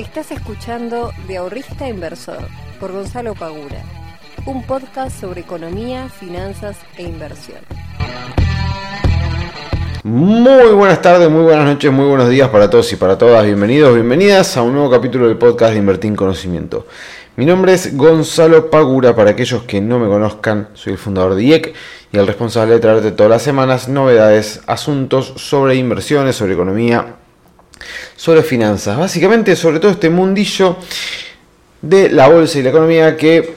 Estás escuchando De Ahorrista Inversor por Gonzalo Pagura, un podcast sobre economía, finanzas e inversión. Muy buenas tardes, muy buenas noches, muy buenos días para todos y para todas. Bienvenidos, bienvenidas a un nuevo capítulo del podcast de Invertir en Conocimiento. Mi nombre es Gonzalo Pagura, para aquellos que no me conozcan, soy el fundador de IEC y el responsable de traerte todas las semanas novedades, asuntos sobre inversiones, sobre economía, sobre finanzas. Básicamente sobre todo este mundillo de la bolsa y la economía que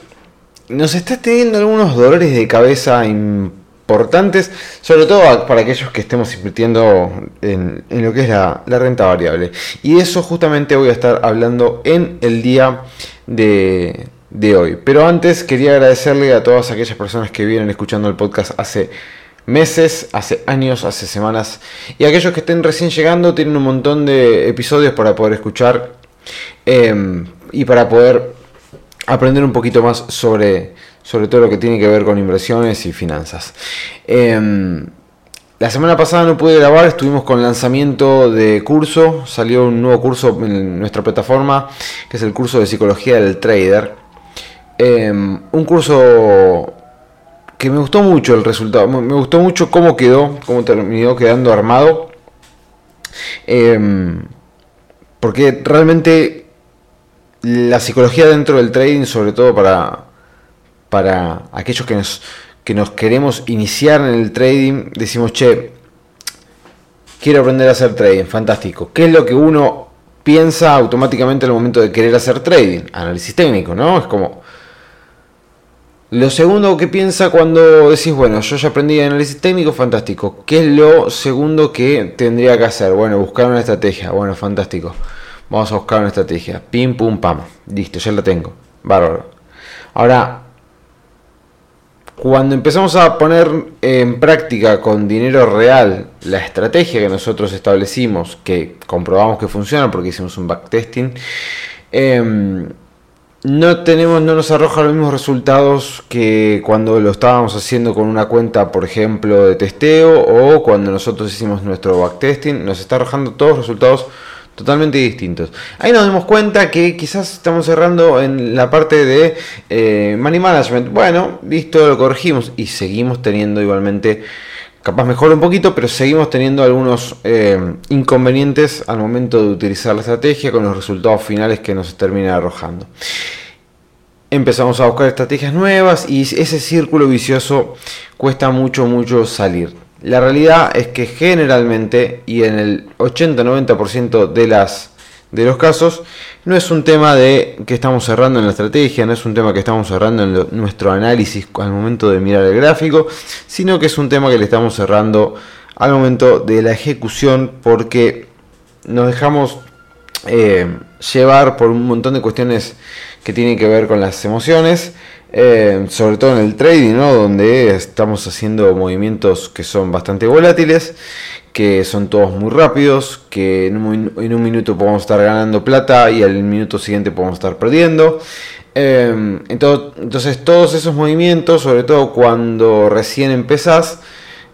nos está teniendo algunos dolores de cabeza importantes, sobre todo para aquellos que estemos invirtiendo en, lo que es la, renta variable. Y de eso justamente voy a estar hablando en el día de, de hoy. Pero antes quería agradecerle a todas aquellas personas que vienen escuchando el podcast hace meses, hace años, hace semanas. Y aquellos que estén recién llegando tienen un montón de episodios para poder escuchar em, y para poder aprender un poquito más sobre, sobre todo lo que tiene que ver con inversiones y finanzas. Em, la semana pasada no pude grabar, estuvimos con lanzamiento de curso, salió un nuevo curso en nuestra plataforma, que es el curso de psicología del trader. Em, un curso que me gustó mucho el resultado, me gustó mucho cómo quedó, cómo terminó quedando armado. Em, porque realmente la psicología dentro del trading, sobre todo para, para aquellos que nos, que nos queremos iniciar en el trading, decimos, che, quiero aprender a hacer trading, fantástico. ¿Qué es lo que uno piensa automáticamente al momento de querer hacer trading? Análisis técnico, ¿no? Es como, lo segundo que piensa cuando decís, bueno, yo ya aprendí análisis técnico, fantástico. ¿Qué es lo segundo que tendría que hacer? Bueno, buscar una estrategia. Bueno, fantástico. Vamos a buscar una estrategia. Pim, pum, pam. Listo, ya la tengo. Bárbaro. Ahora, cuando empezamos a poner en práctica con dinero real la estrategia que nosotros establecimos, que comprobamos que funciona porque hicimos un backtesting, eh, no tenemos, no nos arroja los mismos resultados que cuando lo estábamos haciendo con una cuenta, por ejemplo, de testeo o cuando nosotros hicimos nuestro backtesting, nos está arrojando todos resultados totalmente distintos. Ahí nos damos cuenta que quizás estamos cerrando en la parte de eh, money management. Bueno, listo, lo corregimos y seguimos teniendo igualmente capaz mejor un poquito, pero seguimos teniendo algunos eh, inconvenientes al momento de utilizar la estrategia con los resultados finales que nos termina arrojando. Empezamos a buscar estrategias nuevas y ese círculo vicioso cuesta mucho, mucho salir. La realidad es que generalmente y en el 80-90% de las de los casos, no es un tema de que estamos cerrando en la estrategia, no es un tema que estamos cerrando en nuestro análisis al momento de mirar el gráfico, sino que es un tema que le estamos cerrando al momento de la ejecución porque nos dejamos eh, llevar por un montón de cuestiones que tienen que ver con las emociones, eh, sobre todo en el trading, donde estamos haciendo movimientos que son bastante volátiles que son todos muy rápidos, que en un, minuto podemos estar ganando plata y al minuto siguiente podemos estar perdiendo. Em, entonces, todos esos movimientos, sobre todo cuando recién empezás,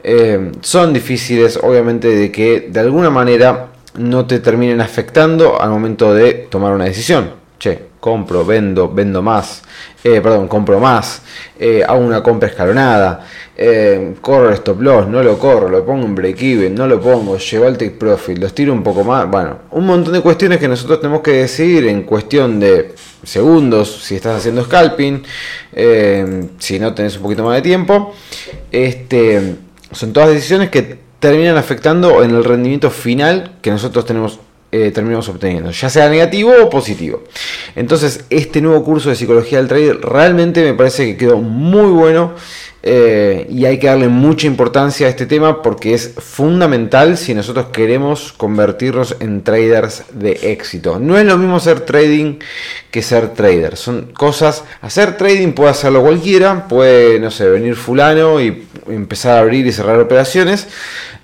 em, son difíciles, obviamente, de que de alguna manera no te terminen afectando al momento de tomar una decisión. Che, compro, vendo, vendo más, eh, perdón, compro más, eh, hago una compra escalonada eh, corro el stop loss, no lo corro, lo pongo en break even, no lo pongo, llevo al take profit, los tiro un poco más. Bueno, un montón de cuestiones que nosotros tenemos que decidir en cuestión de segundos, si estás haciendo scalping, si no tenés un poquito más de tiempo. Este, son todas decisiones que terminan afectando en el rendimiento final que nosotros tenemos eh, terminamos obteniendo, ya sea negativo o positivo. Entonces, este nuevo curso de psicología del trader realmente me parece que quedó muy bueno. Eh, y hay que darle mucha importancia a este tema porque es fundamental si nosotros queremos convertirnos en traders de éxito. No es lo mismo hacer trading que ser trader. Son cosas. Hacer trading puede hacerlo cualquiera. Puede, no sé, venir fulano y empezar a abrir y cerrar operaciones.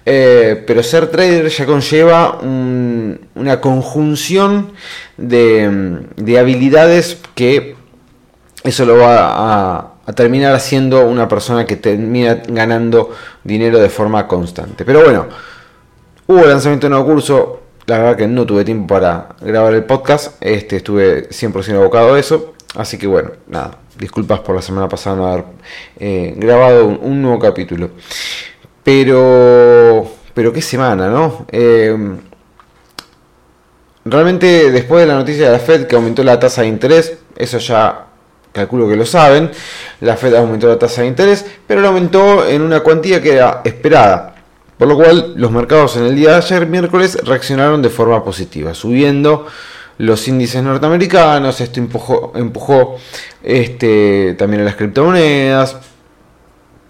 Eh, pero ser trader ya conlleva una conjunción de, de habilidades que eso lo va a a terminar siendo una persona que termina ganando dinero de forma constante. Pero bueno, hubo lanzamiento de nuevo curso, la verdad que no tuve tiempo para grabar el podcast, este, estuve 100% abocado a eso, así que bueno, nada, disculpas por la semana pasada no haber eh, grabado un, nuevo capítulo. Pero, pero qué semana, ¿no? Eh, realmente después de la noticia de la Fed que aumentó la tasa de interés, eso ya calculo que lo saben, la Fed aumentó la tasa de interés, pero lo aumentó en una cuantía que era esperada. Por lo cual los mercados en el día de ayer, miércoles, reaccionaron de forma positiva, subiendo los índices norteamericanos, esto empujó, empujó este, también a las criptomonedas,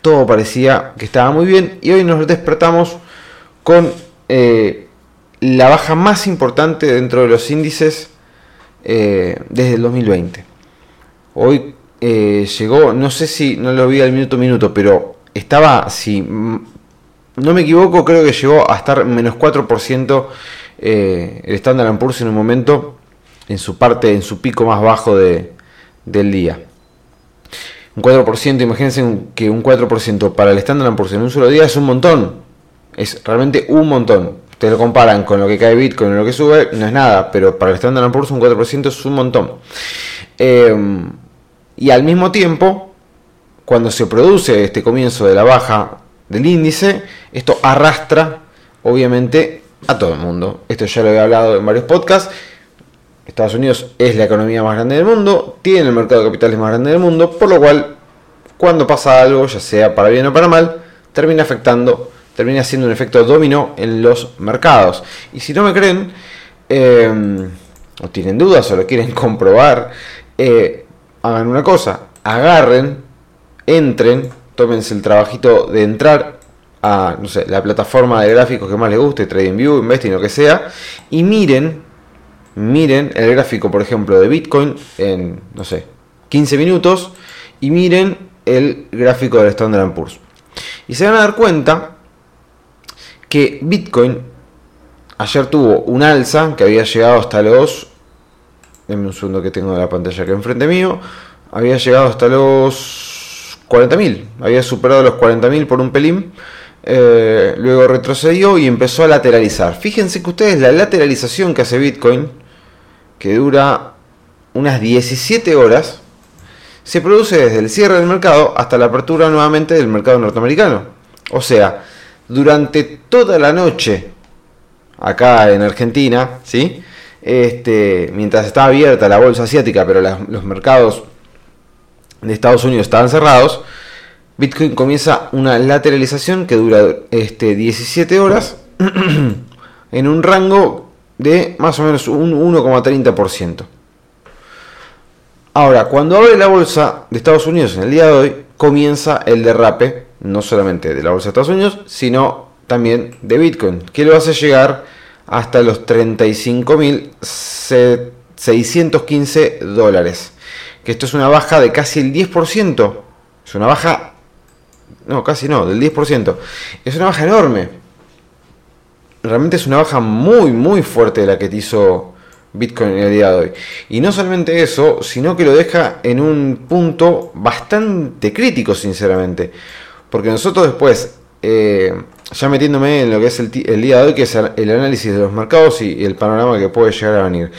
todo parecía que estaba muy bien y hoy nos despertamos con eh, la baja más importante dentro de los índices eh, desde el 2020. Hoy eh, llegó, no sé si no lo vi al minuto a minuto, pero estaba, si no me equivoco, creo que llegó a estar menos 4% el Standard Poor's en un momento en su parte, en su pico más bajo de, del día. Un 4%, imagínense que un 4% para el Standard Poor's en un solo día es un montón. Es realmente un montón. Te lo comparan con lo que cae Bitcoin o lo que sube, no es nada, pero para el Standard Poor's un 4% es un montón. Em, y al mismo tiempo, cuando se produce este comienzo de la baja del índice, esto arrastra, obviamente, a todo el mundo. Esto ya lo he hablado en varios podcasts Estados Unidos es la economía más grande del mundo, tiene el mercado de capitales más grande del mundo, por lo cual cuando pasa algo, ya sea para bien o para mal, termina afectando, termina siendo un efecto dominó en los mercados. Y si no me creen, em, o tienen dudas o lo quieren comprobar, eh, hagan una cosa, agarren, entren, tómense el trabajito de entrar a, no sé, la plataforma de gráficos que más les guste, TradingView, Investing, lo que sea, y miren miren el gráfico, por ejemplo, de Bitcoin en, no sé, 15 minutos y miren el gráfico del Standard Poor's. Y se van a dar cuenta que Bitcoin ayer tuvo un alza que había llegado hasta los... Denme un segundo que tengo la pantalla aquí enfrente mío. Había llegado hasta los 40.000. Había superado los 40.000 por un pelín. Eh, luego retrocedió y empezó a lateralizar. Fíjense que ustedes la lateralización que hace Bitcoin que dura unas 17 horas, se produce desde el cierre del mercado hasta la apertura nuevamente del mercado norteamericano. O sea, durante toda la noche, acá en Argentina, ¿sí? Este, mientras estaba abierta la bolsa asiática, pero los mercados de Estados Unidos estaban cerrados, Bitcoin comienza una lateralización que dura este, 17 horas en un rango de más o menos un 1,30%. Ahora, cuando abre la bolsa de Estados Unidos en el día de hoy, comienza el derrape, no solamente de la bolsa de Estados Unidos, sino también de Bitcoin, que lo hace llegar hasta los 35.615 dólares. Que esto es una baja de casi el 10%. Es una baja... No, casi no, del 10%. Es una baja enorme realmente es una baja muy, muy fuerte la que te hizo Bitcoin en el día de hoy. Y no solamente eso, sino que lo deja en un punto bastante crítico, sinceramente. Porque nosotros después, eh, ya metiéndome en lo que es el, día de hoy, que es el análisis de los mercados y, el panorama que puede llegar a venir.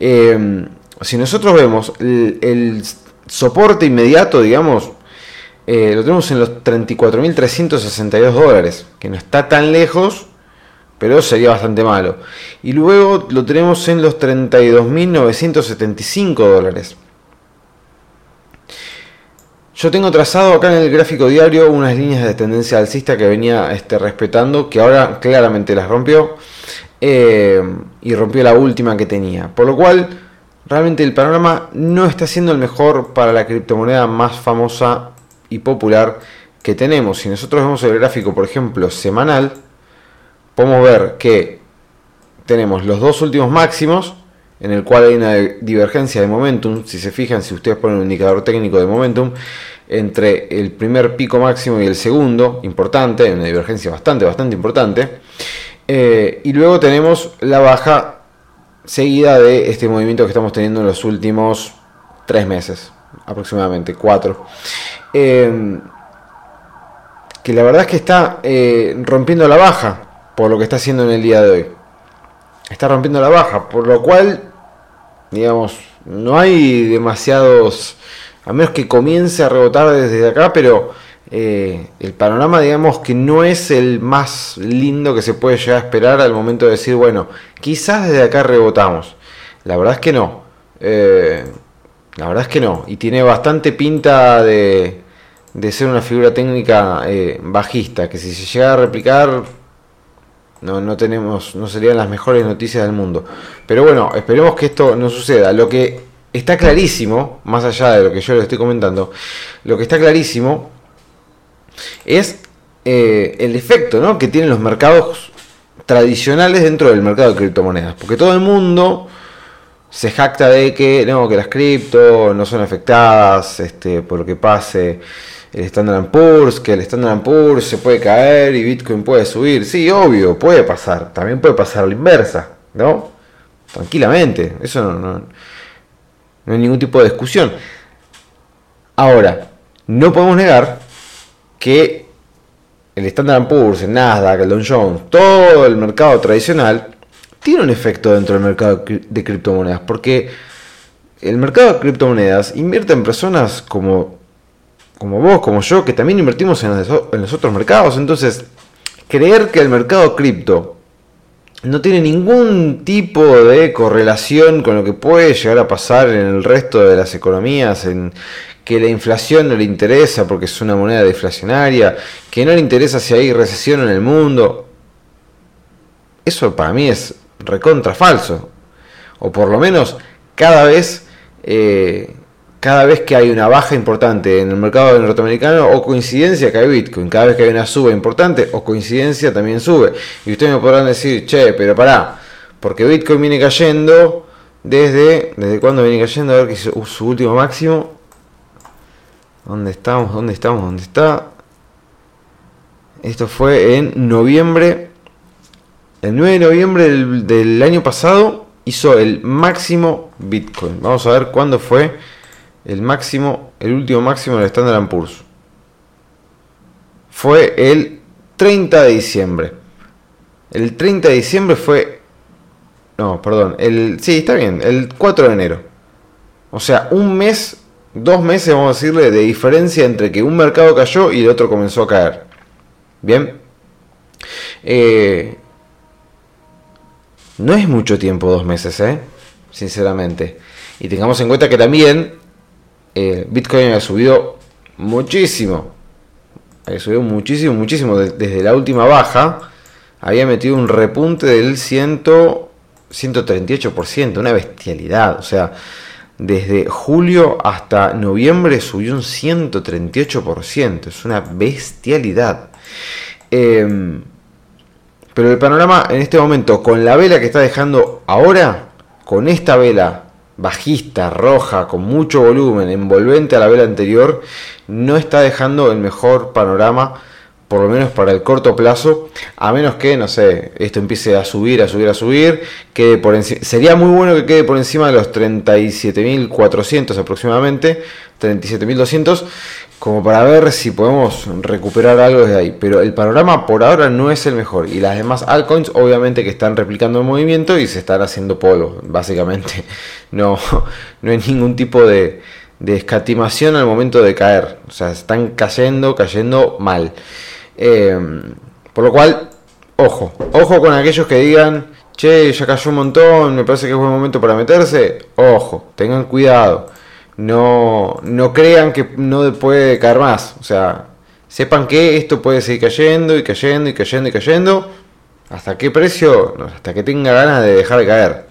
Eh, si nosotros vemos el, soporte inmediato, digamos, eh, lo tenemos en los 34.362 dólares, que no está tan lejos pero sería bastante malo. Y luego lo tenemos en los 32.975 dólares. Yo tengo trazado acá en el gráfico diario unas líneas de tendencia alcista que venía este, respetando, que ahora claramente las rompió. Eh, y rompió la última que tenía. Por lo cual, realmente el panorama no está siendo el mejor para la criptomoneda más famosa y popular que tenemos. Si nosotros vemos el gráfico, por ejemplo, semanal, podemos ver que tenemos los dos últimos máximos, en el cual hay una divergencia de momentum, si se fijan, si ustedes ponen un indicador técnico de momentum, entre el primer pico máximo y el segundo, importante, una divergencia bastante, bastante importante. Eh, y luego tenemos la baja seguida de este movimiento que estamos teniendo en los últimos tres meses, aproximadamente cuatro. Eh, que la verdad es que está eh, rompiendo la baja por lo que está haciendo en el día de hoy. está rompiendo la baja, por lo cual, digamos, no hay demasiados, a menos que comience a rebotar desde acá, pero eh, el panorama, digamos, que no es el más lindo que se puede llegar a esperar al momento de decir, bueno, quizás desde acá rebotamos. La verdad es que no. Eh, la verdad es que no. Y tiene bastante pinta de, de ser una figura técnica eh, bajista, que si se llega a replicar no, no tenemos, no serían las mejores noticias del mundo. Pero bueno, esperemos que esto no suceda. Lo que está clarísimo, más allá de lo que yo le estoy comentando, lo que está clarísimo es eh, el efecto ¿no? que tienen los mercados tradicionales dentro del mercado de criptomonedas. Porque todo el mundo se jacta de que, no, que las cripto no son afectadas este, por lo que pase el Standard Poor's, que el Standard Poor's se puede caer y Bitcoin puede subir. Sí, obvio, puede pasar. También puede pasar la inversa, ¿no? Tranquilamente, eso no, no, no hay ningún tipo de discusión. Ahora, no podemos negar que el Standard Poor's, el Nasdaq, el Dow Jones, todo el mercado tradicional tiene un efecto dentro del mercado de criptomonedas, porque el mercado de criptomonedas invierte en personas como como vos, como yo, que también invertimos en los, otros mercados. Entonces, creer que el mercado cripto no tiene ningún tipo de correlación con lo que puede llegar a pasar en el resto de las economías, en que la inflación no le interesa porque es una moneda deflacionaria, que no le interesa si hay recesión en el mundo. Eso para mí es recontra falso. O por lo menos cada vez eh, cada vez que hay una baja importante en el mercado norteamericano o coincidencia que hay Bitcoin, cada vez que hay una suba importante o coincidencia también sube. Y ustedes me podrán decir, che, pero pará, porque Bitcoin viene cayendo desde, ¿desde cuándo viene cayendo? A ver que su, su último máximo. ¿Dónde estamos? ¿Dónde estamos? ¿Dónde está? Esto fue en noviembre, el 9 de noviembre del año pasado hizo el máximo Bitcoin. Vamos a ver cuándo fue el máximo, el último máximo del Standard Poor's. Fue el 30 de diciembre. El 30 de diciembre fue... No, perdón. El, sí, está bien. El 4 de enero. O sea, un mes, dos meses, vamos a decirle, de diferencia entre que un mercado cayó y el otro comenzó a caer. Bien. Eh, no es mucho tiempo, dos meses, ¿eh? Sinceramente. Y tengamos en cuenta que también eh, Bitcoin ha subido muchísimo. Ha subido muchísimo, muchísimo. Desde la última baja había metido un repunte del 100, 138%, una bestialidad. O sea, desde julio hasta noviembre subió un 138%. Es una bestialidad. Em, pero el panorama en este momento, con la vela que está dejando ahora, con esta vela bajista, roja, con mucho volumen, envolvente a la vela anterior, no está dejando el mejor panorama, por lo menos para el corto plazo, a menos que, no sé, esto empiece a subir, a subir, a subir, quede por sería muy bueno que quede por encima de los 37.400 aproximadamente, 37.200, como para ver si podemos recuperar algo desde ahí. Pero el panorama por ahora no es el mejor. Y las demás altcoins obviamente que están replicando el movimiento y se están haciendo polvo, básicamente. No, no hay ningún tipo de, escatimación al momento de caer. O sea, están cayendo, cayendo mal. Em, por lo cual, ojo, ojo con aquellos que digan, che, ya cayó un montón, me parece que es buen momento para meterse. Ojo, tengan cuidado no, no crean que no puede caer más. O sea, sepan que esto puede seguir cayendo y cayendo y cayendo y cayendo. ¿Hasta qué precio? hasta que tenga ganas de dejar de caer.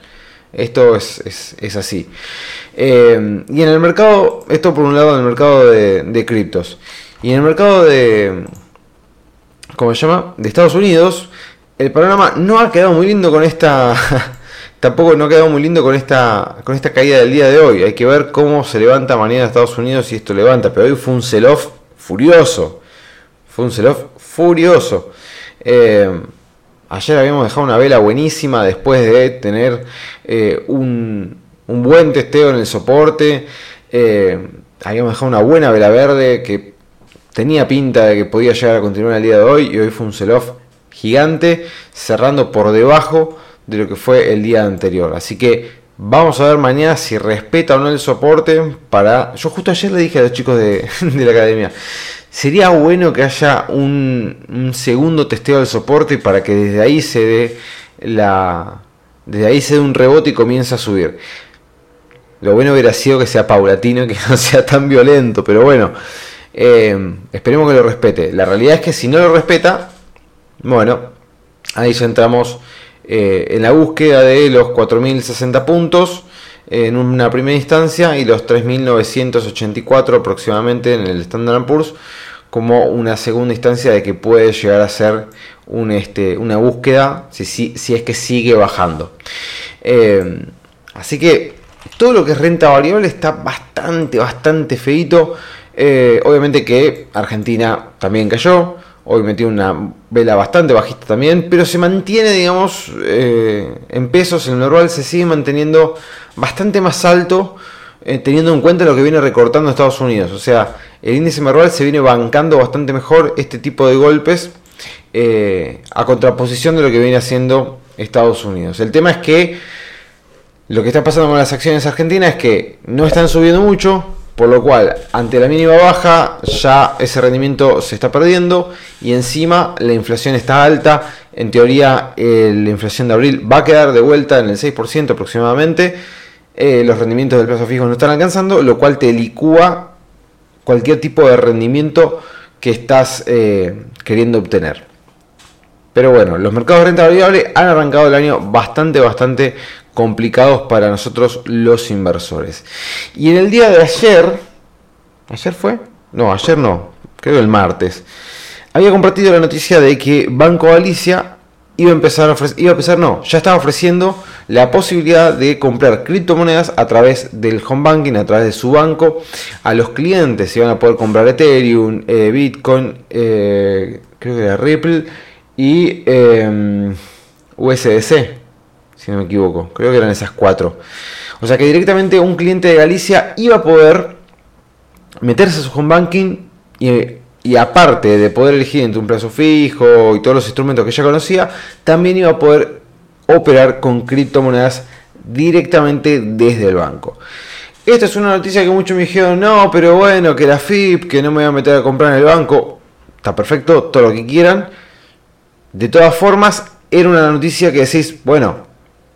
Esto es, es, así. Eh, y en el mercado, esto por un lado en el mercado de, de criptos. Y en el mercado de, ¿cómo se llama? De Estados Unidos, el panorama no ha quedado muy lindo con esta tampoco no quedado muy lindo con esta, con esta caída del día de hoy. Hay que ver cómo se levanta mañana Estados Unidos y esto levanta. Pero hoy fue un sell-off furioso. Fue un sell-off furioso. Eh, ayer habíamos dejado una vela buenísima después de tener eh, un, un, buen testeo en el soporte. Eh, habíamos dejado una buena vela verde que tenía pinta de que podía llegar a continuar el día de hoy. Y hoy fue un sell-off gigante, cerrando por debajo de lo que fue el día anterior. Así que vamos a ver mañana si respeta o no el soporte para... Yo justo ayer le dije a los chicos de, la academia, sería bueno que haya un, un, segundo testeo del soporte para que desde ahí se dé la... Desde ahí se dé un rebote y comience a subir. Lo bueno hubiera sido que sea paulatino y que no sea tan violento, pero bueno, eh, esperemos que lo respete. La realidad es que si no lo respeta, bueno, ahí ya entramos eh, en la búsqueda de los 4.060 puntos en una primera instancia y los 3.984 aproximadamente en el Standard Poor's como una segunda instancia de que puede llegar a ser un, este, una búsqueda si, si, es que sigue bajando. Eh, así que todo lo que es renta variable está bastante, bastante feito. Eh, obviamente que Argentina también cayó. Hoy metió una vela bastante bajista también, pero se mantiene, digamos, eh, en pesos. El normal se sigue manteniendo bastante más alto, eh, teniendo en cuenta lo que viene recortando Estados Unidos. O sea, el índice Merval se viene bancando bastante mejor este tipo de golpes eh, a contraposición de lo que viene haciendo Estados Unidos. El tema es que lo que está pasando con las acciones argentinas es que no están subiendo mucho, por lo cual, ante la mínima baja, ya ese rendimiento se está perdiendo y encima la inflación está alta. En teoría, eh, la inflación de abril va a quedar de vuelta en el 6% aproximadamente. Eh, los rendimientos del plazo fijo no están alcanzando, lo cual te licúa cualquier tipo de rendimiento que estás eh, queriendo obtener. Pero bueno, los mercados de renta variable han arrancado el año bastante, bastante complicados para nosotros los inversores. Y en el día de ayer, ¿ayer fue? No, ayer no, creo el martes, había compartido la noticia de que Banco Galicia iba a empezar a ofrecer, iba a empezar, no, ya estaba ofreciendo la posibilidad de comprar criptomonedas a través del home banking, a través de su banco, a los clientes iban a poder comprar Ethereum, eh, Bitcoin, eh, creo que era Ripple y eh, USDC si no me equivoco. Creo que eran esas cuatro. O sea que directamente un cliente de Galicia iba a poder meterse a su home banking y, aparte de poder elegir entre un plazo fijo y todos los instrumentos que ya conocía, también iba a poder operar con criptomonedas directamente desde el banco. Esta es una noticia que muchos me dijeron, no, pero bueno, que la FIP, que no me voy a meter a comprar en el banco. Está perfecto, todo lo que quieran. De todas formas, era una noticia que decís, bueno,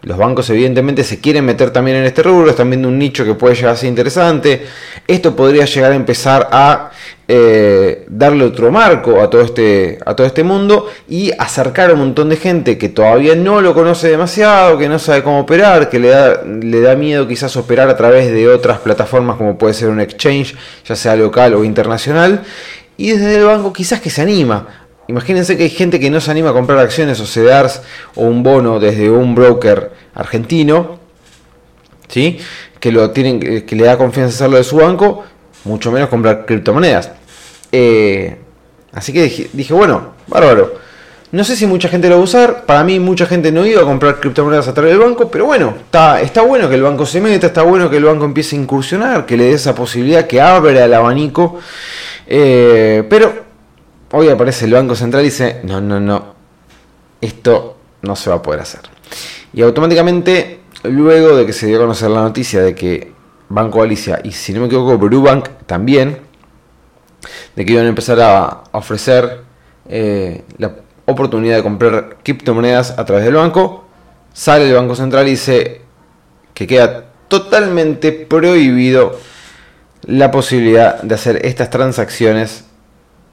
los bancos evidentemente se quieren meter también en este rubro, están viendo un nicho que puede llegar a ser interesante. Esto podría llegar a empezar a eh, darle otro marco a todo, este, a todo este mundo y acercar a un montón de gente que todavía no lo conoce demasiado, que no sabe cómo operar, que le da, le da miedo quizás operar a través de otras plataformas como puede ser un exchange, ya sea local o internacional. Y desde el banco quizás que se anima Imagínense que hay gente que no se anima a comprar acciones o CEDARS o un bono desde un broker argentino, ¿sí? que, lo tienen, que le da confianza hacerlo de su banco, mucho menos comprar criptomonedas. Eh, así que dije, bueno, bárbaro. No sé si mucha gente lo va a usar. Para mí, mucha gente no iba a comprar criptomonedas a través del banco. Pero bueno, está, está bueno que el banco se meta. Está bueno que el banco empiece a incursionar. Que le dé esa posibilidad. Que abra el abanico. Eh, pero hoy aparece el Banco Central y dice, no, no, no, esto no se va a poder hacer. Y automáticamente, luego de que se dio a conocer la noticia de que Banco Galicia y si no me equivoco, Brubank también, de que iban a empezar a ofrecer eh, la oportunidad de comprar criptomonedas a través del banco, sale el Banco Central y dice que queda totalmente prohibido la posibilidad de hacer estas transacciones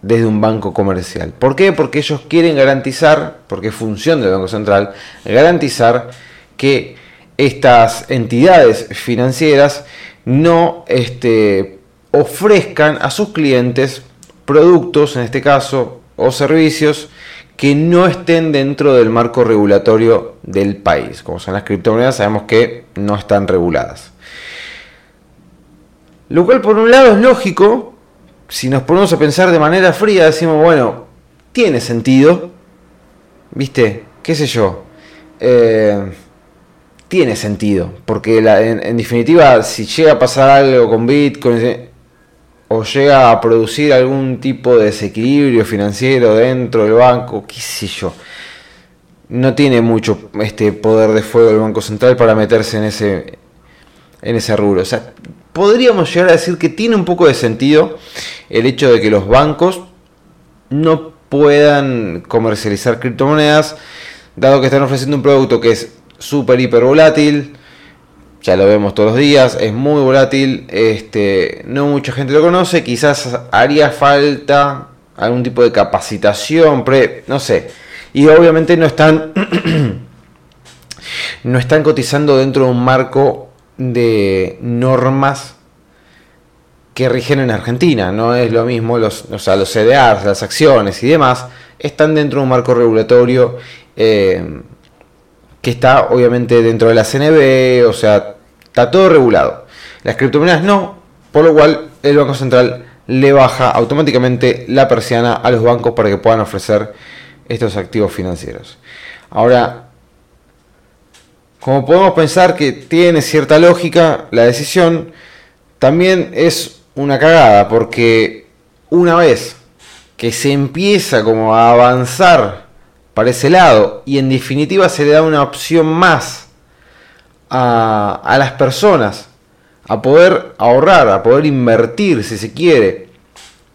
desde un banco comercial. ¿Por qué? Porque ellos quieren garantizar, porque es función del Banco Central, garantizar que estas entidades financieras no este, ofrezcan a sus clientes productos, en este caso, o servicios que no estén dentro del marco regulatorio del país. Como son las criptomonedas, sabemos que no están reguladas. Lo cual por un lado es lógico, si nos ponemos a pensar de manera fría, decimos, bueno, tiene sentido, ¿viste? ¿Qué sé yo? Eh, tiene sentido, porque en, definitiva, si llega a pasar algo con Bitcoin o llega a producir algún tipo de desequilibrio financiero dentro del banco, qué sé yo, no tiene mucho este poder de fuego el Banco Central para meterse en ese, en ese rubro. O sea, podríamos llegar a decir que tiene un poco de sentido el hecho de que los bancos no puedan comercializar criptomonedas, dado que están ofreciendo un producto que es súper hiper volátil, ya lo vemos todos los días, es muy volátil, este, no mucha gente lo conoce, quizás haría falta algún tipo de capacitación, pre, no sé, y obviamente no están no están cotizando dentro de un marco de normas que rigen en Argentina, no es lo mismo los, o sea, los CDRs, las acciones y demás, están dentro de un marco regulatorio eh, que está obviamente dentro de la CNB, o sea, está todo regulado. Las criptomonedas no, por lo cual el Banco Central le baja automáticamente la persiana a los bancos para que puedan ofrecer estos activos financieros. Ahora, como podemos pensar que tiene cierta lógica la decisión, también es una cagada, porque una vez que se empieza como a avanzar para ese lado y en definitiva se le da una opción más a, a las personas a poder ahorrar, a poder invertir, si se quiere,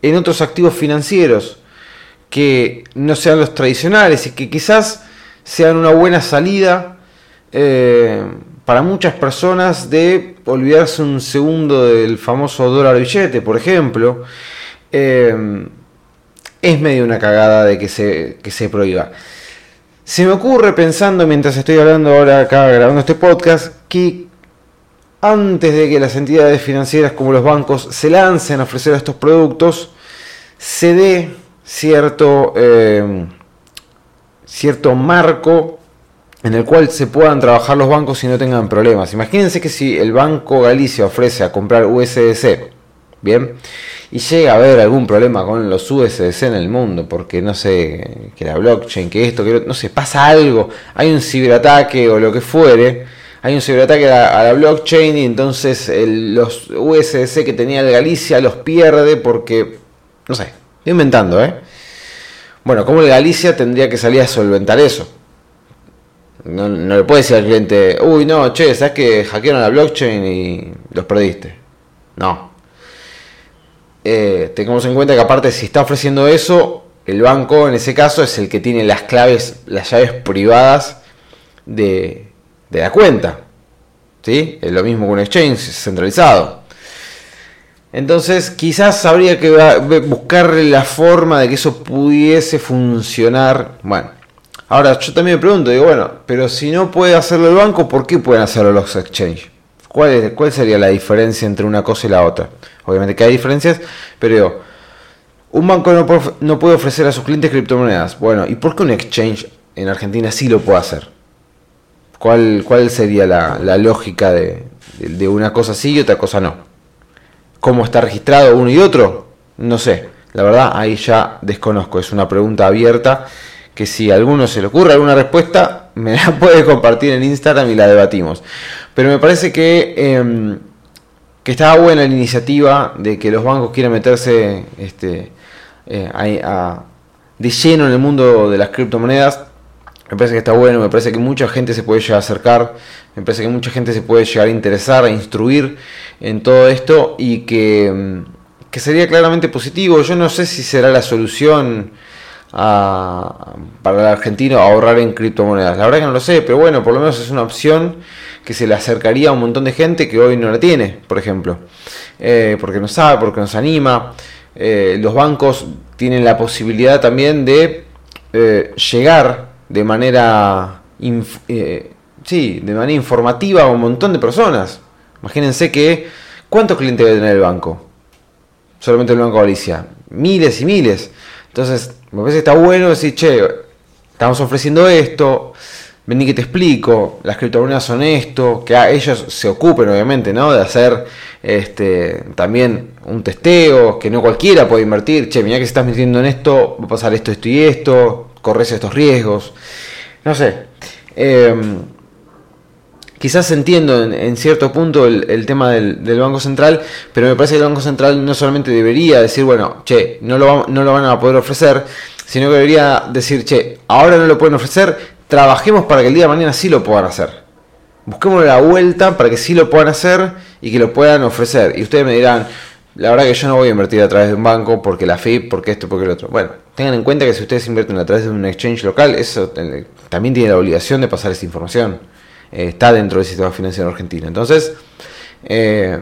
en otros activos financieros, que no sean los tradicionales y que quizás sean una buena salida eh, para muchas personas de olvidarse un segundo del famoso dólar billete, por ejemplo. Eh, es medio una cagada de que se, que se prohíba. Se me ocurre pensando mientras estoy hablando ahora acá grabando este podcast que antes de que las entidades financieras como los bancos se lancen a ofrecer estos productos, se dé cierto, eh, cierto marco en el cual se puedan trabajar los bancos y no tengan problemas. Imagínense que si el Banco Galicia ofrece a comprar USDC, bien, y llega a haber algún problema con los USDC en el mundo, porque no sé, que la blockchain, que esto, que no sé, pasa algo, hay un ciberataque o lo que fuere, hay un ciberataque a, la blockchain y entonces los USDC que tenía el Galicia los pierde porque, no sé, Estoy inventando, ¿eh? Bueno, ¿cómo el Galicia tendría que salir a solventar eso? No, le puede decir al cliente, uy, no, che, ¿sabes que hackearon la blockchain y los perdiste? No. Eh, tengamos en cuenta que aparte si está ofreciendo eso, el banco en ese caso es el que tiene las claves, las llaves privadas de, de la cuenta. ¿Sí? Es lo mismo que un exchange centralizado. Entonces quizás habría que buscar la forma de que eso pudiese funcionar. Bueno, ahora yo también me pregunto, digo, bueno, pero si no puede hacerlo el banco, ¿por qué pueden hacerlo los exchanges? ¿Cuál, ¿Cuál sería la diferencia entre una cosa y la otra? Obviamente que hay diferencias, pero digo, un banco no puede, ofrecer a sus clientes criptomonedas. Bueno, ¿y por qué un exchange en Argentina sí lo puede hacer? ¿Cuál, cuál sería la, lógica de, de una cosa sí y otra cosa no? ¿Cómo está registrado uno y otro? No sé. La verdad, ahí ya desconozco. Es una pregunta abierta que si a alguno se le ocurre alguna respuesta, me la puede compartir en Instagram y la debatimos. Pero me parece que, eh, que estaba buena la iniciativa de que los bancos quieran meterse este, eh, a, de lleno en el mundo de las criptomonedas. Me parece que está bueno, me parece que mucha gente se puede llegar a acercar, me parece que mucha gente se puede llegar a interesar, a instruir en todo esto y que, mm, que sería claramente positivo. Yo no sé si será la solución para el argentino ahorrar en criptomonedas. La verdad que no lo sé, pero bueno, por lo menos es una opción que se le acercaría a un montón de gente que hoy no la tiene, por ejemplo. Eh, porque no sabe, porque nos anima. Eh, los bancos tienen la posibilidad también de eh, llegar de manera sí, de manera informativa a un montón de personas. Imagínense que, ¿cuántos clientes debe tener el banco? Solamente el Banco Galicia. Miles y miles. Entonces, me parece que está bueno decir, che, estamos ofreciendo esto, vení que te explico, las criptomonedas son esto, que ellos se ocupen obviamente, ¿no? De hacer este, también un testeo, que no cualquiera puede invertir, che, mira que si estás metiendo en esto, va a pasar esto, esto y esto, corres estos riesgos. No sé. Eh, quizás entiendo en, cierto punto el, tema del, Banco Central, pero me parece que el Banco Central no solamente debería decir, bueno, che, no lo, no lo van a poder ofrecer, sino que debería decir, che, ahora no lo pueden ofrecer, trabajemos para que el día de mañana sí lo puedan hacer. Busquemos la vuelta para que sí lo puedan hacer y que lo puedan ofrecer. Y ustedes me dirán, la verdad que yo no voy a invertir a través de un banco porque la FIP, porque esto, porque el otro. Bueno, tengan en cuenta que si ustedes invierten a través de un exchange local, eso eh, también tiene la obligación de pasar esa información. Eh, está dentro del sistema financiero argentino. Entonces, eh,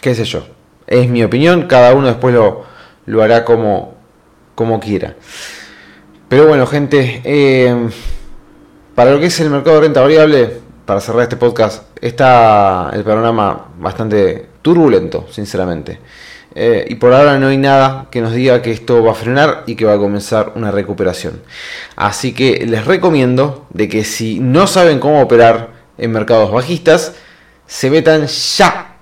qué sé yo. Es mi opinión, cada uno después lo, lo hará como, como quiera. Pero bueno, gente, eh, para lo que es el mercado de renta variable, para cerrar este podcast, está el panorama bastante turbulento, sinceramente. Eh, y por ahora no hay nada que nos diga que esto va a frenar y que va a comenzar una recuperación. Así que les recomiendo de que si no saben cómo operar en mercados bajistas, se metan ya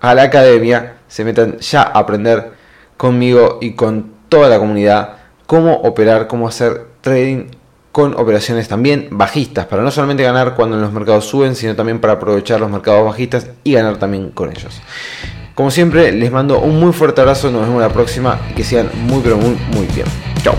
a la academia, se metan ya a aprender conmigo y con toda la comunidad cómo operar, cómo hacer trading con operaciones también bajistas, para no solamente ganar cuando los mercados suben, sino también para aprovechar los mercados bajistas y ganar también con ellos. Como siempre, les mando un muy fuerte abrazo, nos vemos la próxima y que sean muy pero muy muy bien. Chao.